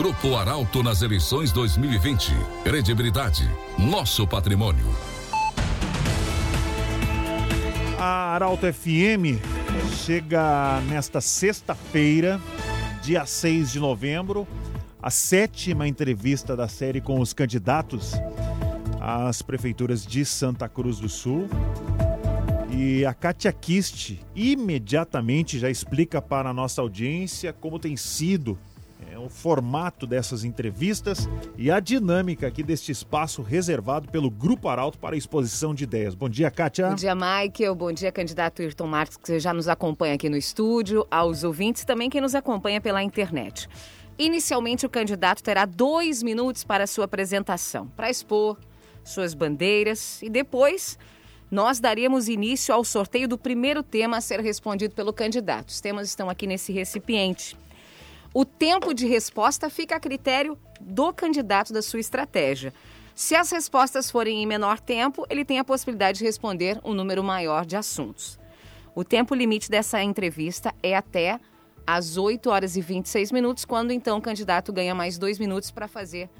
Grupo Arauto nas eleições 2020. Credibilidade, nosso patrimônio. A Arauto FM chega nesta sexta-feira, dia 6 de novembro, a sétima entrevista da série com os candidatos às prefeituras de Santa Cruz do Sul. E a Katia Kist imediatamente já explica para a nossa audiência como tem sido é, o formato dessas entrevistas e a dinâmica aqui deste espaço reservado pelo Grupo Arauto para exposição de ideias. Bom dia, Kátia. Bom dia, Michael. Bom dia, candidato Ayrton Marques, que já nos acompanha aqui no estúdio, aos ouvintes também quem nos acompanha pela internet. Inicialmente, o candidato terá dois minutos para sua apresentação, para expor suas bandeiras e depois nós daríamos início ao sorteio do primeiro tema a ser respondido pelo candidato. Os temas estão aqui nesse recipiente. O tempo de resposta fica a critério do candidato da sua estratégia. Se as respostas forem em menor tempo, ele tem a possibilidade de responder um número maior de assuntos. O tempo limite dessa entrevista é até às 8 horas e 26 minutos, quando então o candidato ganha mais dois minutos para fazer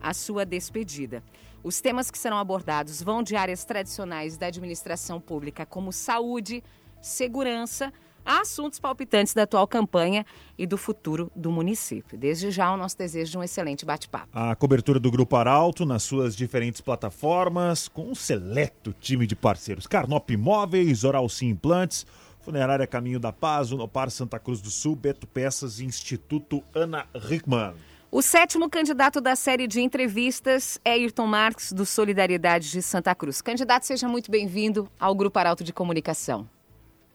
a sua despedida. Os temas que serão abordados vão de áreas tradicionais da administração pública, como saúde, segurança, a assuntos palpitantes da atual campanha e do futuro do município. Desde já, o nosso desejo de um excelente bate-papo. A cobertura do Grupo Arauto nas suas diferentes plataformas, com um seleto time de parceiros. Carnop Imóveis, Oral Sim Implantes, Funerária Caminho da Paz, Unopar Santa Cruz do Sul, Beto Peças e Instituto Ana Rickman. O sétimo candidato da série de entrevistas é Ayrton Marques, do Solidariedade de Santa Cruz. Candidato, seja muito bem-vindo ao Grupo Arauto de Comunicação.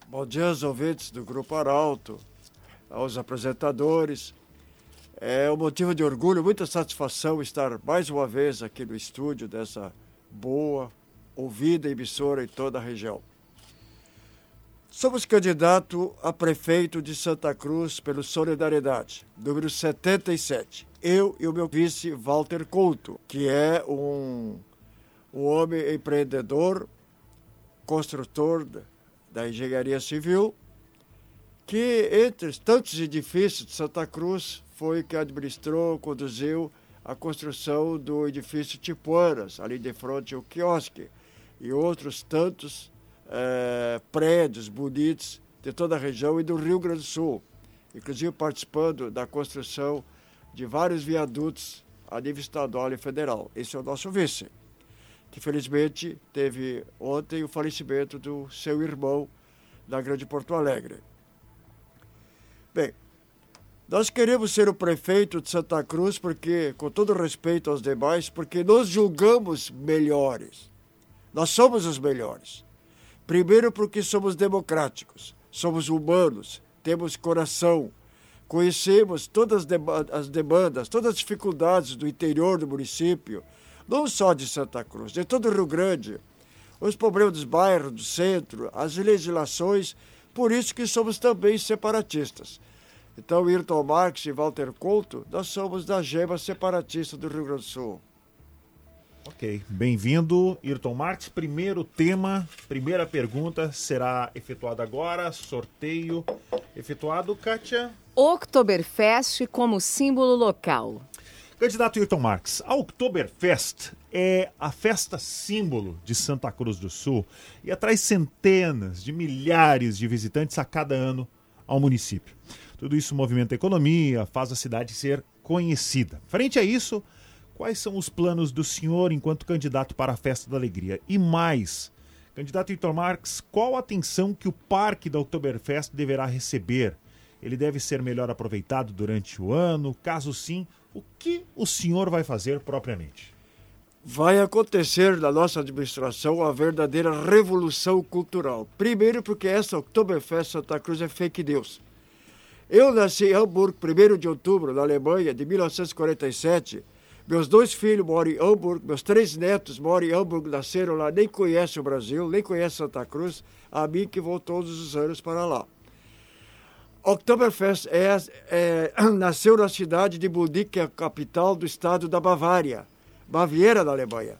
Bom dia aos ouvintes do Grupo Arauto, aos apresentadores. É um motivo de orgulho, muita satisfação estar mais uma vez aqui no estúdio dessa boa, ouvida emissora em toda a região. Somos candidato a prefeito de Santa Cruz pelo Solidariedade, número 77. Eu e o meu vice, Walter Couto, que é um, um homem empreendedor, construtor da engenharia civil, que entre tantos edifícios de Santa Cruz foi que administrou, conduziu a construção do edifício Tipuanas, ali de frente ao quiosque, e outros tantos é, prédios bonitos de toda a região e do Rio Grande do Sul, inclusive participando da construção de vários viadutos a nível estadual e federal. Esse é o nosso vice que felizmente teve ontem o falecimento do seu irmão na Grande Porto Alegre. Bem, nós queremos ser o prefeito de Santa Cruz porque, com todo respeito aos demais, porque nós julgamos melhores. Nós somos os melhores. Primeiro porque somos democráticos, somos humanos, temos coração, conhecemos todas as demandas, todas as dificuldades do interior do município, não só de Santa Cruz, de todo o Rio Grande, os problemas dos bairros, do centro, as legislações, por isso que somos também separatistas. Então, Ayrton Marx e Walter Couto, nós somos da gema separatista do Rio Grande do Sul. Ok, bem-vindo, Ayrton Marx. Primeiro tema, primeira pergunta será efetuada agora. Sorteio efetuado, Kátia. Oktoberfest como símbolo local. Candidato Ayrton Marx, a Oktoberfest é a festa símbolo de Santa Cruz do Sul e atrai centenas de milhares de visitantes a cada ano ao município. Tudo isso movimenta a economia, faz a cidade ser conhecida. Frente a isso, quais são os planos do senhor enquanto candidato para a Festa da Alegria? E mais, candidato Ayrton Marx, qual a atenção que o Parque da Oktoberfest deverá receber? Ele deve ser melhor aproveitado durante o ano? Caso sim, o que o senhor vai fazer propriamente? Vai acontecer na nossa administração uma verdadeira revolução cultural. Primeiro, porque essa Oktoberfest Santa Cruz é fake news. Eu nasci em Hamburgo, 1 de outubro, na Alemanha, de 1947. Meus dois filhos moram em Hamburgo, meus três netos moram em Hamburgo, nasceram lá, nem conhecem o Brasil, nem conhecem Santa Cruz. A mim que vou todos os anos para lá. Oktoberfest é, é, nasceu na cidade de Munique, que é a capital do estado da Bavária, Baviera da Alemanha.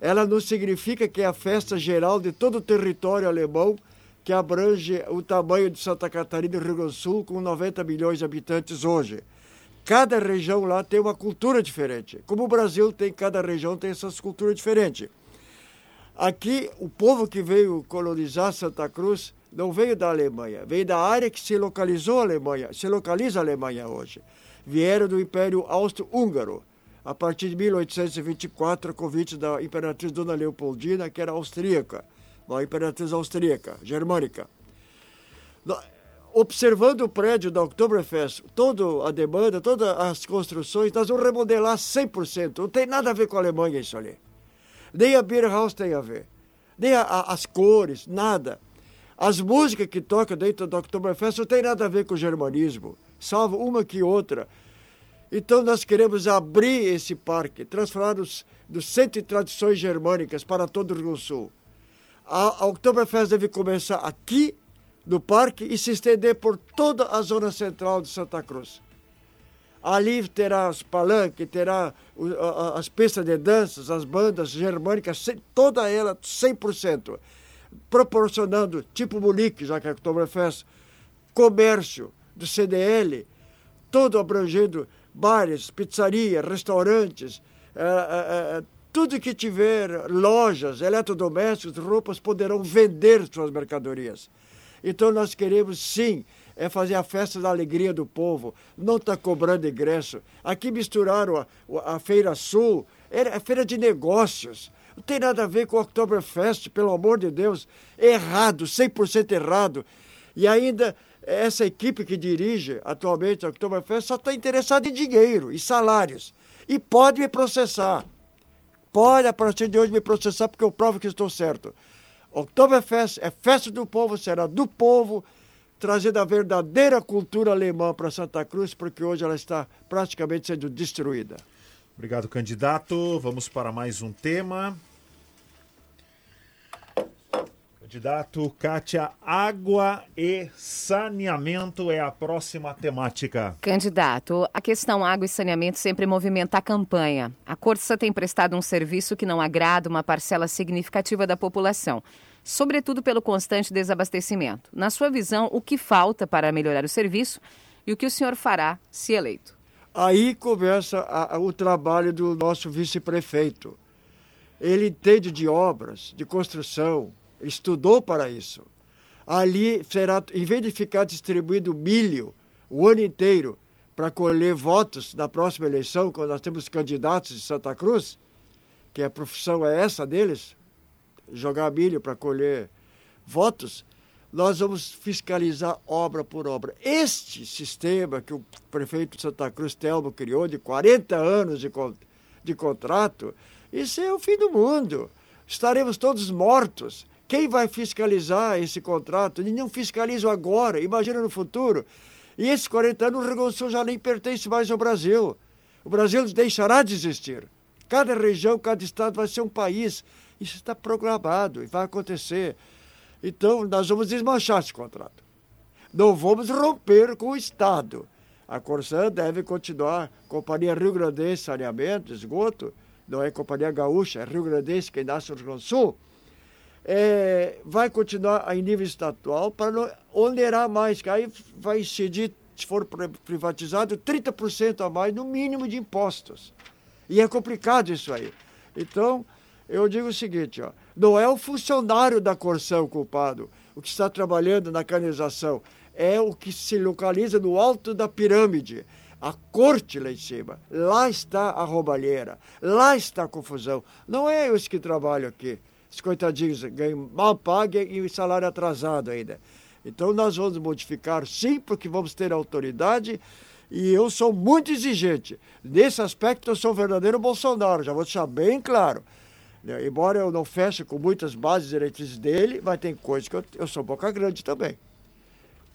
Ela não significa que é a festa geral de todo o território alemão, que abrange o tamanho de Santa Catarina e Rio Grande do Sul, com 90 milhões de habitantes hoje. cada região lá tem uma cultura diferente. Como o Brasil tem, cada região tem essas culturas diferentes. Aqui, o povo que veio colonizar Santa Cruz não veio da Alemanha, veio da área que se localizou a Alemanha, se localiza a Alemanha hoje. Vieram do Império Austro-Húngaro, a partir de 1824, a convite da imperatriz Dona Leopoldina, que era austríaca, uma imperatriz austríaca, germânica. Observando o prédio da Oktoberfest, toda a demanda, todas as construções, nós vamos remodelar 100%. Não tem nada a ver com a Alemanha isso ali. Nem a Beer House tem a ver. Nem a, a, as cores, nada. As músicas que tocam dentro da Oktoberfest não tem nada a ver com o germanismo, salvo uma que outra. Então nós queremos abrir esse parque, transformar os, dos centro de tradições germânicas para todo o Rio Sul. A, a Oktoberfest deve começar aqui no parque e se estender por toda a zona central de Santa Cruz. Ali terá os palanques, terá as pistas de danças, as bandas germânicas, toda ela 100%, proporcionando, tipo Munique, já que é Oktoberfest, comércio do CDL, todo abrangendo bares, pizzarias, restaurantes, é, é, é, tudo que tiver lojas, eletrodomésticos, roupas, poderão vender suas mercadorias. Então nós queremos sim é fazer a festa da alegria do povo, não está cobrando ingresso. Aqui misturaram a, a Feira Sul, era a feira de negócios. Não tem nada a ver com o Oktoberfest, pelo amor de Deus. Errado, 100% errado. E ainda essa equipe que dirige atualmente a Oktoberfest só está interessada em dinheiro e salários. E pode me processar. Pode, a partir de hoje, me processar, porque eu provo que estou certo. Oktoberfest é festa do povo, será do povo, trazendo a verdadeira cultura alemã para Santa Cruz, porque hoje ela está praticamente sendo destruída. Obrigado, candidato. Vamos para mais um tema. Candidato Kátia, água e saneamento é a próxima temática. Candidato, a questão água e saneamento sempre movimenta a campanha. A Corsa tem prestado um serviço que não agrada uma parcela significativa da população, sobretudo pelo constante desabastecimento. Na sua visão, o que falta para melhorar o serviço e o que o senhor fará se eleito? Aí começa a, a, o trabalho do nosso vice-prefeito. Ele entende de obras, de construção, estudou para isso. Ali será, em vez de ficar distribuído milho o ano inteiro para colher votos na próxima eleição, quando nós temos candidatos de Santa Cruz, que a profissão é essa deles, jogar milho para colher votos, nós vamos fiscalizar obra por obra. Este sistema que o prefeito de Santa Cruz, Telmo, criou de 40 anos de, de contrato, isso é o fim do mundo. Estaremos todos mortos. Quem vai fiscalizar esse contrato? Eles não fiscalizam agora, imagina no futuro. E esses 40 anos o Rio Grande do Sul já nem pertence mais ao Brasil. O Brasil deixará de existir. Cada região, cada estado vai ser um país. Isso está programado e vai acontecer. Então, nós vamos desmanchar esse contrato. Não vamos romper com o Estado. A Corsã deve continuar, Companhia Rio Grandense Saneamento, Esgoto, não é Companhia Gaúcha, é Rio quem nasce no Rio Grande do Sul é, vai continuar em nível estadual para não onerar mais, que aí vai incidir, se for privatizado, 30% a mais no mínimo de impostos. E é complicado isso aí. Então, eu digo o seguinte, ó, não é o funcionário da Corsão culpado, o que está trabalhando na canalização, é o que se localiza no alto da pirâmide, a corte lá em cima. Lá está a roubalheira, lá está a confusão. Não é os que trabalham aqui. Os coitadinhos ganham mal pago e o salário atrasado ainda. Então nós vamos modificar sim, porque vamos ter autoridade e eu sou muito exigente. Nesse aspecto eu sou o verdadeiro Bolsonaro, já vou deixar bem claro. Né, embora eu não feche com muitas bases diretrizes dele, mas tem coisas que eu, eu sou boca grande também.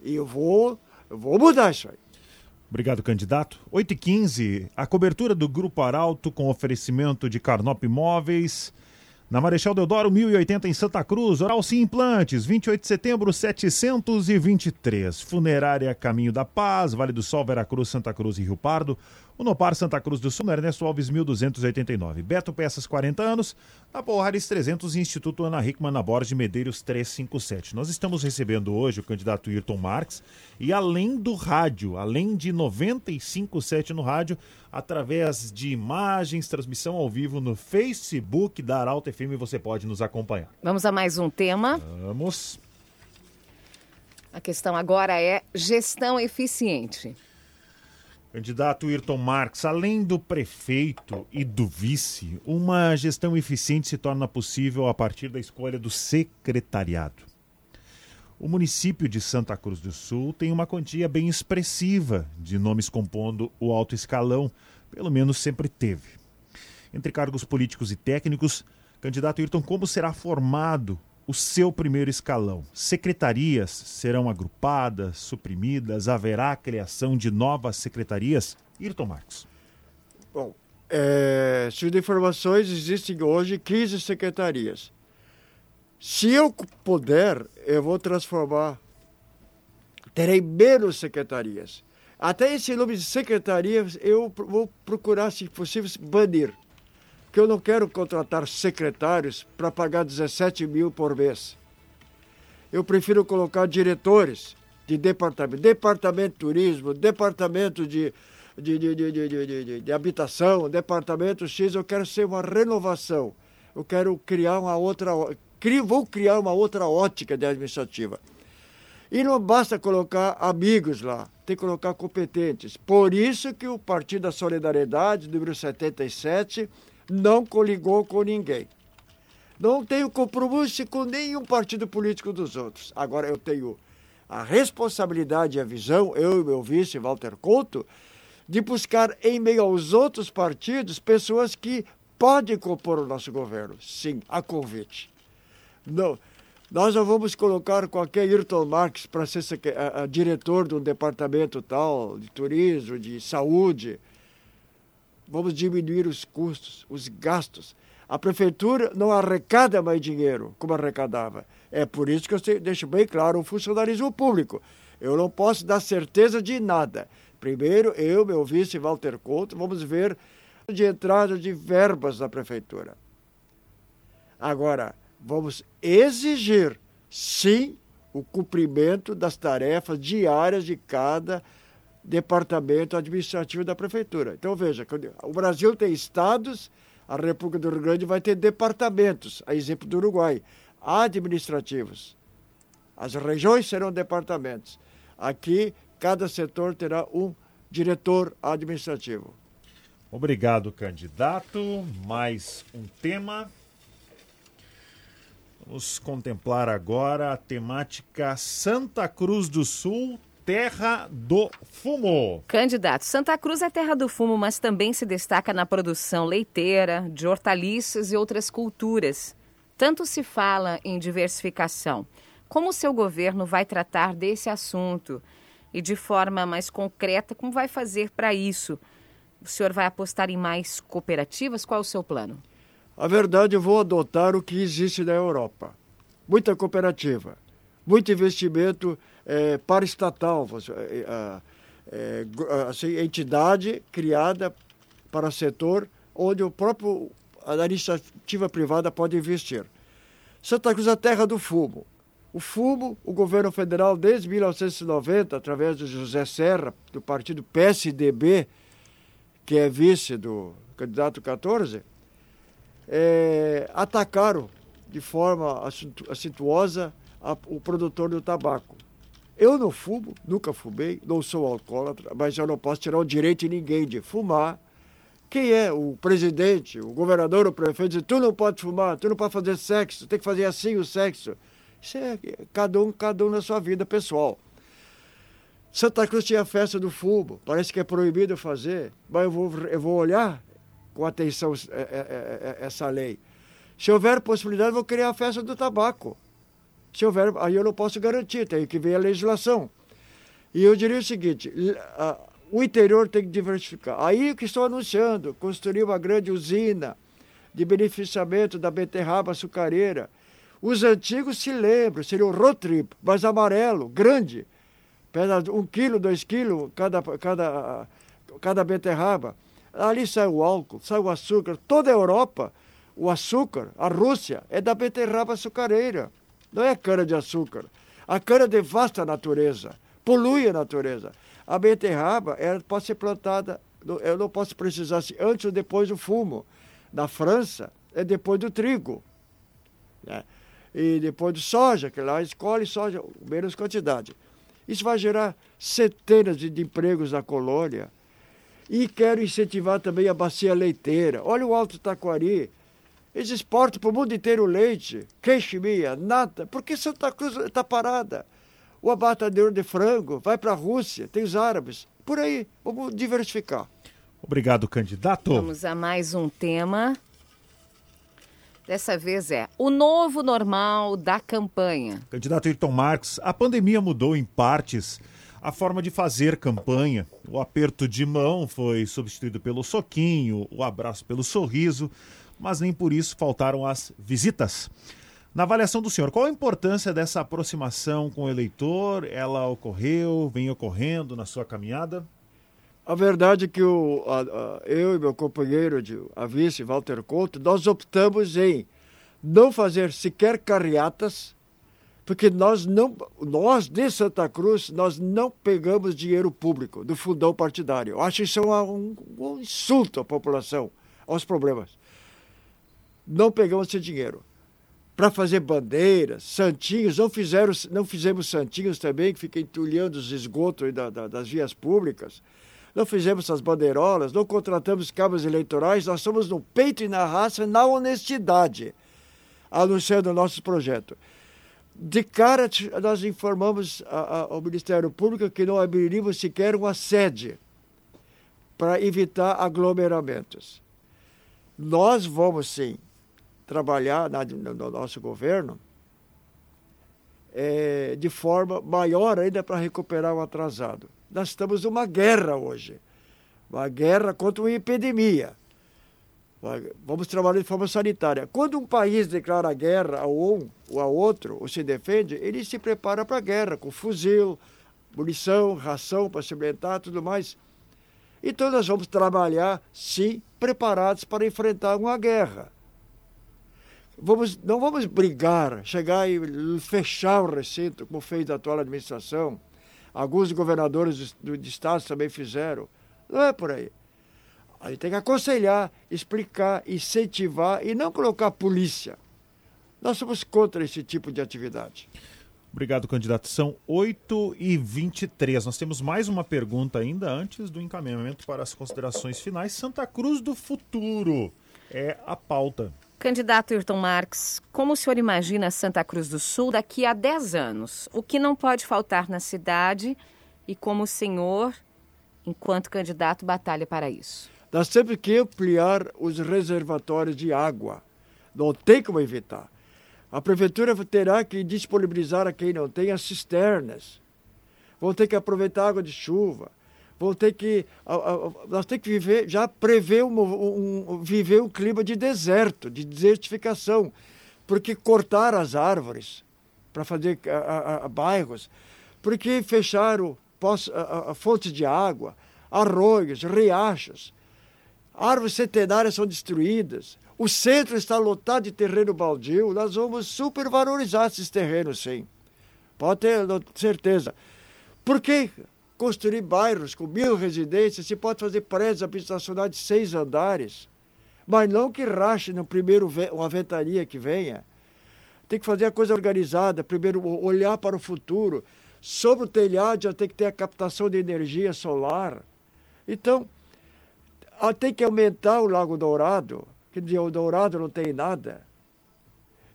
E eu vou, eu vou mudar isso aí. Obrigado, candidato. 8h15, a cobertura do Grupo Arauto com oferecimento de Carnop Imóveis Na Marechal Deodoro, 1080 em Santa Cruz. Oral Sim Implantes, 28 de setembro, 723. Funerária Caminho da Paz, Vale do Sol, Veracruz, Santa Cruz e Rio Pardo. Unopar Santa Cruz do Sul, Ernesto Alves 1289. Beto Peças 40 anos, na Porrares 300 e Instituto Ana Hickman na Borges de Medeiros 357. Nós estamos recebendo hoje o candidato Ayrton Marques e além do rádio, além de 957 no rádio, através de imagens, transmissão ao vivo no Facebook da Arauto FM, você pode nos acompanhar. Vamos a mais um tema. Vamos. A questão agora é gestão eficiente. Candidato Ayrton Marques, além do prefeito e do vice, uma gestão eficiente se torna possível a partir da escolha do secretariado. O município de Santa Cruz do Sul tem uma quantia bem expressiva de nomes compondo o alto escalão, pelo menos sempre teve. Entre cargos políticos e técnicos, candidato Ayrton, como será formado o seu primeiro escalão? Secretarias serão agrupadas, suprimidas? Haverá a criação de novas secretarias? Ayrton Marques. Bom, é, segundo informações, existem hoje 15 secretarias. Se eu puder, eu vou transformar. Terei menos secretarias. Até esse nome de secretarias eu vou procurar, se possível, banir que eu não quero contratar secretários para pagar 17 mil por mês. Eu prefiro colocar diretores de departamento, departamento de turismo, departamento de, de, de, de, de, de, de habitação, departamento X. Eu quero ser uma renovação. Eu quero criar uma outra, vou criar uma outra ótica de administrativa. E não basta colocar amigos lá, tem que colocar competentes. Por isso que o Partido da Solidariedade, número 77, não coligou com ninguém. Não tenho compromisso com nenhum partido político dos outros. Agora eu tenho a responsabilidade e a visão, eu e meu vice, Walter Couto, de buscar em meio aos outros partidos pessoas que podem compor o nosso governo. Sim, a convite. Não, nós não vamos colocar qualquer Ayrton Marx para ser a, a, diretor de um departamento tal, de turismo, de saúde. Vamos diminuir os custos, os gastos. A prefeitura não arrecada mais dinheiro como arrecadava. É por isso que eu deixo bem claro o funcionalismo público. Eu não posso dar certeza de nada. Primeiro, eu, meu vice Walter Couto, vamos ver de entrada de verbas da prefeitura. Agora, vamos exigir, sim, o cumprimento das tarefas diárias de cada departamento administrativo da prefeitura. Então veja, o Brasil tem estados, a República do Rio Grande vai ter departamentos, a exemplo do Uruguai, administrativos. As regiões serão departamentos. Aqui, cada setor terá um diretor administrativo. Obrigado, candidato. Mais um tema. Vamos contemplar agora a temática Santa Cruz do Sul Terra do Fumo. Candidato, Santa Cruz é terra do fumo, mas também se destaca na produção leiteira, de hortaliças e outras culturas. Tanto se fala em diversificação. Como o seu governo vai tratar desse assunto? E de forma mais concreta, como vai fazer para isso? O senhor vai apostar em mais cooperativas? Qual é o seu plano? A verdade, eu vou adotar o que existe na Europa. Muita cooperativa, muito investimento é, paraestatal, é, é, assim, entidade criada para setor onde o próprio a iniciativa privada pode investir. Santa Cruz é a terra do fumo. O fumo, o governo federal, desde 1990, através de José Serra, do partido PSDB, que é vice do candidato 14, é, atacaram de forma acentuosa o produtor do tabaco. Eu não fumo, nunca fumei, não sou alcoólatra, mas eu não posso tirar o direito de ninguém de fumar. Quem é o presidente, o governador, o prefeito, diz, tu não pode fumar, tu não pode fazer sexo, tem que fazer assim o sexo. Isso é cada um, cada um na sua vida pessoal. Santa Cruz tinha a festa do fumo, parece que é proibido fazer, mas eu vou, eu vou olhar com atenção é, é, é, essa lei. Se houver possibilidade, eu vou criar a festa do tabaco. Se houver, aí eu não posso garantir, tem que ver a legislação. E eu diria o seguinte: o interior tem que diversificar. Aí que estou anunciando, construir uma grande usina de beneficiamento da beterraba açucareira. Os antigos se lembram, seria o rotrip, mas amarelo, grande. Um quilo, dois quilos cada, cada, cada beterraba. Ali sai o álcool, sai o açúcar. Toda a Europa, o açúcar, a Rússia, é da beterraba açucareira. Não é cana de açúcar. A cana devasta a natureza, polui a natureza. A beterraba ela pode ser plantada, eu não posso precisar se antes ou depois do fumo. Na França, é depois do trigo. Né? E depois do soja, que lá escolhe soja, menos quantidade. Isso vai gerar centenas de empregos na colônia. E quero incentivar também a bacia leiteira. Olha o Alto Taquari. Eles exportam para o mundo inteiro leite, queiximia, nata. Por que Santa Cruz está parada? O abatador de frango vai para a Rússia, tem os árabes. Por aí, vamos diversificar. Obrigado, candidato. Vamos a mais um tema. Dessa vez é o novo normal da campanha. Candidato Ayrton Marques, a pandemia mudou em partes a forma de fazer campanha. O aperto de mão foi substituído pelo soquinho, o abraço pelo sorriso, mas nem por isso faltaram as visitas. Na avaliação do senhor, qual a importância dessa aproximação com o eleitor? Ela ocorreu, vem ocorrendo na sua caminhada? A verdade é que o, a, a, eu e meu companheiro, de, a vice, Walter Couto, nós optamos em não fazer sequer carreatas porque nós não, nós de Santa Cruz, nós não pegamos dinheiro público do fundão partidário. Eu acho isso um, um insulto à população, aos problemas. Não pegamos esse dinheiro para fazer bandeiras, santinhos, não, fizeram, não fizemos santinhos também, que fiquem entulhando os esgotos da, da, das vias públicas, não fizemos essas bandeirolas, não contratamos cabos eleitorais, nós somos no peito e na raça, na honestidade, anunciando nosso projeto. De cara, nós informamos ao Ministério Público que não abriríamos sequer uma sede para evitar aglomeramentos. Nós vamos, sim, trabalhar na, no nosso governo é, de forma maior ainda para recuperar o atrasado. Nós estamos numa guerra hoje uma guerra contra uma epidemia. Vamos trabalhar de forma sanitária. Quando um país declara guerra a um ou a outro, ou se defende, ele se prepara para a guerra, com fuzil, munição, ração para se alimentar, tudo mais. Então nós vamos trabalhar, sim, preparados para enfrentar uma guerra. Vamos, não vamos brigar, chegar e fechar o recinto, como fez a atual administração. Alguns governadores de, de estados também fizeram. Não é por aí. A gente tem que aconselhar, explicar, incentivar e não colocar polícia. Nós somos contra esse tipo de atividade. Obrigado, candidato. São 8 e 23 Nós temos mais uma pergunta ainda antes do encaminhamento para as considerações finais. Santa Cruz do Futuro é a pauta. Candidato Ayrton Marques, como o senhor imagina Santa Cruz do Sul daqui a 10 anos? O que não pode faltar na cidade e como o senhor, enquanto candidato, batalha para isso? Nós temos que ampliar os reservatórios de água. Não tem como evitar. A prefeitura terá que disponibilizar a quem não tem as cisternas. Vão ter que aproveitar a água de chuva. Vão ter que. Nós temos que viver, já prever um, um, viver um clima de deserto, de desertificação. Porque cortar as árvores para fazer a, a, bairros, porque fecharam a, fontes de água, arroios, riachos, árvores centenárias são destruídas, o centro está lotado de terreno baldio, nós vamos supervalorizar esses terrenos, sim. Pode ter certeza. Por que construir bairros com mil residências se pode fazer prédios habitacionais de seis andares? Mas não que rache no primeiro uma ventania que venha. Tem que fazer a coisa organizada, primeiro olhar para o futuro. Sobre o telhado já tem que ter a captação de energia solar. Então, tem que aumentar o Lago Dourado, que o Dourado não tem nada.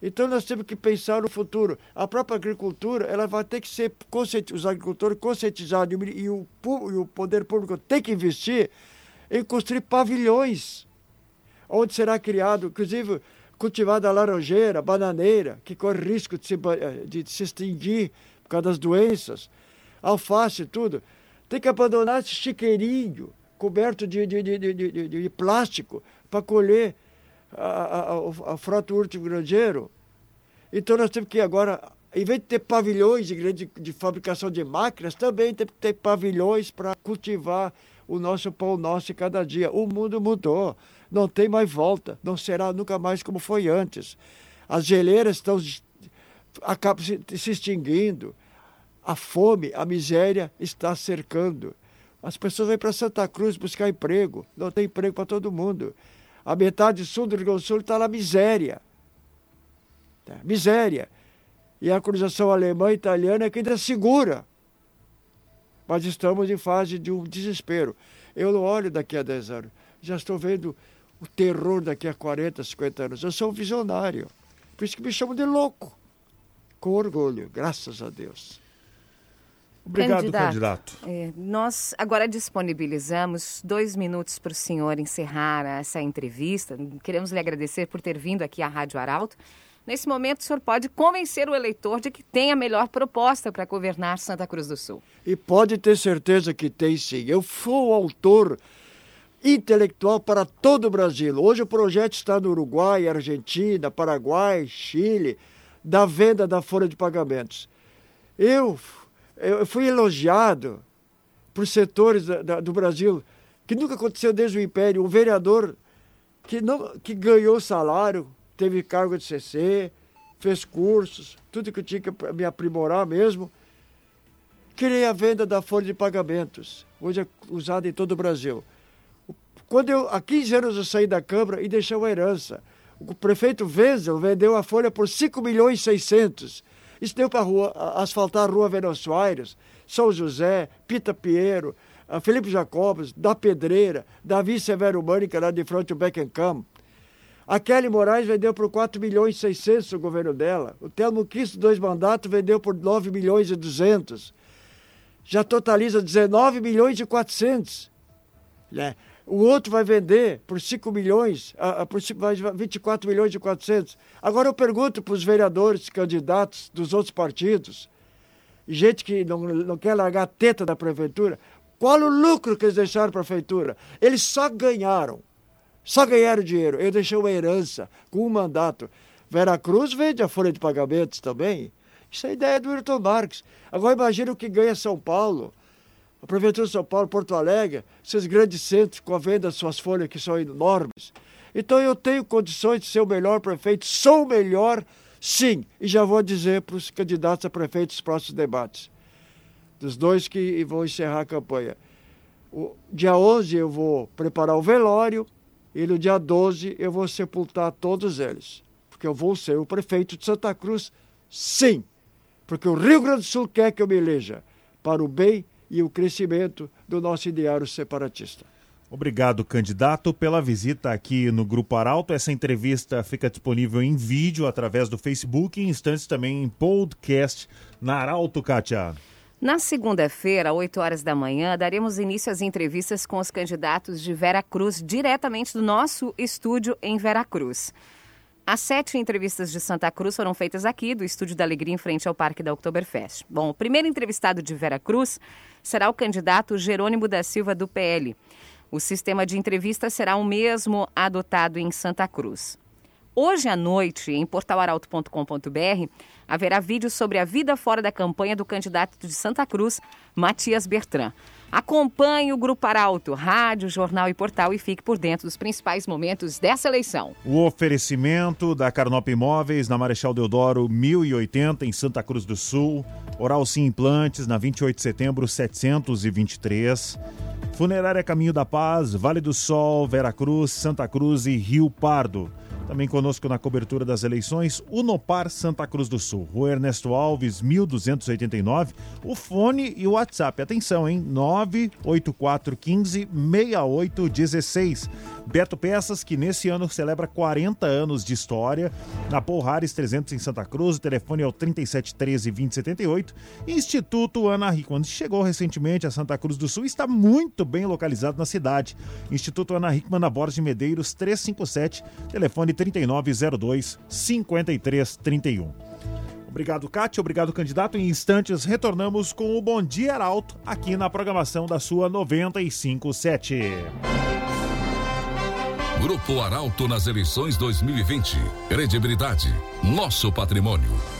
Então nós temos que pensar no futuro. A própria agricultura, ela vai ter que ser os agricultores conscientizados e o, e o poder público tem que investir em construir pavilhões, onde será criado, inclusive cultivada a laranjeira, bananeira, que corre risco de se, eh, de se extinguir por causa das doenças, alface, tudo. Tem que abandonar esse chiqueirinho coberto de, de, de, de, de plástico para colher a, a, a frota último granjeiro. Então nós temos que agora, em vez de ter pavilhões de, de, de fabricação de máquinas, também tem que ter pavilhões para cultivar o nosso pão nosso cada dia. O mundo mudou, não tem mais volta, não será nunca mais como foi antes. As geleiras estão acabam se, se extinguindo, a fome, a miséria está cercando. As pessoas vêm para Santa Cruz buscar emprego, não tem emprego para todo mundo. A metade sul do Rio Grande do Sul está na miséria. Tá? Miséria. E a colonização alemã e italiana é que ainda segura. Mas estamos em fase de um desespero. Eu não olho daqui a 10 anos. Já estou vendo o terror daqui a 40, 50 anos. Eu sou um visionário. Por isso que me chamam de louco. Com orgulho, graças a Deus. Obrigado, candidato. candidato. É, nós agora disponibilizamos dois minutos para o senhor encerrar essa entrevista. Queremos lhe agradecer por ter vindo aqui à Rádio Arauto. Nesse momento, o senhor pode convencer o eleitor de que tem a melhor proposta para governar Santa Cruz do Sul. E pode ter certeza que tem sim. Eu sou o autor intelectual para todo o Brasil. Hoje o projeto está no Uruguai, Argentina, Paraguai, Chile, da venda da folha de pagamentos. Eu eu fui elogiado por setores da, da, do Brasil que nunca aconteceu desde o Império. Um vereador que, não, que ganhou salário, teve cargo de CC, fez cursos, tudo que eu tinha que me aprimorar mesmo. Criei a venda da folha de pagamentos, hoje é usada em todo o Brasil. Quando eu, há 15 anos eu saí da Câmara e deixei uma herança. O prefeito Wenzel vendeu a folha por 5 milhões e 600 isso deu para asfaltar a rua Venâncio Aires, São José, Pita Pinheiro, Felipe Jacobs, da Pedreira, Davi Severo Mânica, lá de frente ao Beckenham. A Kelly Moraes vendeu por 4 milhões e 600 o governo dela. O Telmo Cristo, dois mandatos, vendeu por 9 milhões e 200. Já totaliza 19 milhões e 400. Né? O outro vai vender por 5 milhões, uh, por 24 milhões e 400. Agora eu pergunto para os vereadores, candidatos dos outros partidos, gente que não, não quer largar a teta da prefeitura, qual o lucro que eles deixaram para a prefeitura? Eles só ganharam. Só ganharam dinheiro. Eu deixei uma herança com um mandato. Vera Cruz vende a folha de pagamentos também. Isso é ideia do Ayrton Marques. Agora imagine o que ganha São Paulo a Prefeitura de São Paulo, Porto Alegre, esses grandes centros com a venda das suas folhas que são enormes. Então eu tenho condições de ser o melhor prefeito, sou o melhor, sim, e já vou dizer para os candidatos a prefeito nos próximos debates, dos dois que vão encerrar a campanha. O dia 11 eu vou preparar o velório e no dia 12 eu vou sepultar todos eles, porque eu vou ser o prefeito de Santa Cruz, sim, porque o Rio Grande do Sul quer que eu me eleja para o bem e o crescimento do nosso ideário separatista. Obrigado, candidato, pela visita aqui no Grupo Arauto. Essa entrevista fica disponível em vídeo através do Facebook e em instantes também em podcast na Arauto, Kátia. Na segunda-feira, 8 horas da manhã, daremos início às entrevistas com os candidatos de Vera Cruz, diretamente do nosso estúdio em Vera Cruz. As sete entrevistas de Santa Cruz foram feitas aqui, do Estúdio da Alegria, em frente ao Parque da Oktoberfest. Bom, o primeiro entrevistado de Vera Cruz será o candidato Jerônimo da Silva, do PL. O sistema de entrevista será o mesmo adotado em Santa Cruz. Hoje à noite, em portalaralto.com.br, haverá vídeo sobre a vida fora da campanha do candidato de Santa Cruz, Matias Bertrand. Acompanhe o Grupo Arauto, rádio, jornal e portal e fique por dentro dos principais momentos dessa eleição. O oferecimento da Carnop Imóveis na Marechal Deodoro 1080 em Santa Cruz do Sul, Oral Sim Implantes na 28 de setembro 723, Funerária Caminho da Paz, Vale do Sol, Vera Cruz, Santa Cruz e Rio Pardo. Também conosco na cobertura das eleições, Unopar Santa Cruz do Sul, Rua Ernesto Alves, 1289, o fone e o WhatsApp. Atenção, hein? 98415 6816. Beto Peças, que nesse ano celebra 40 anos de história. Na Polhares 300 em Santa Cruz, o telefone é o 3713 2078. Instituto Ana Hickman, chegou recentemente a Santa Cruz do Sul, está muito bem localizado na cidade. Instituto Ana Hickman, na Borges de Medeiros 357, telefone 3902 5331. Obrigado, Cátia. Obrigado, candidato. Em instantes, retornamos com o Bom Dia Arauto aqui na programação da sua 957. Grupo Arauto nas eleições 2020. Credibilidade, nosso patrimônio.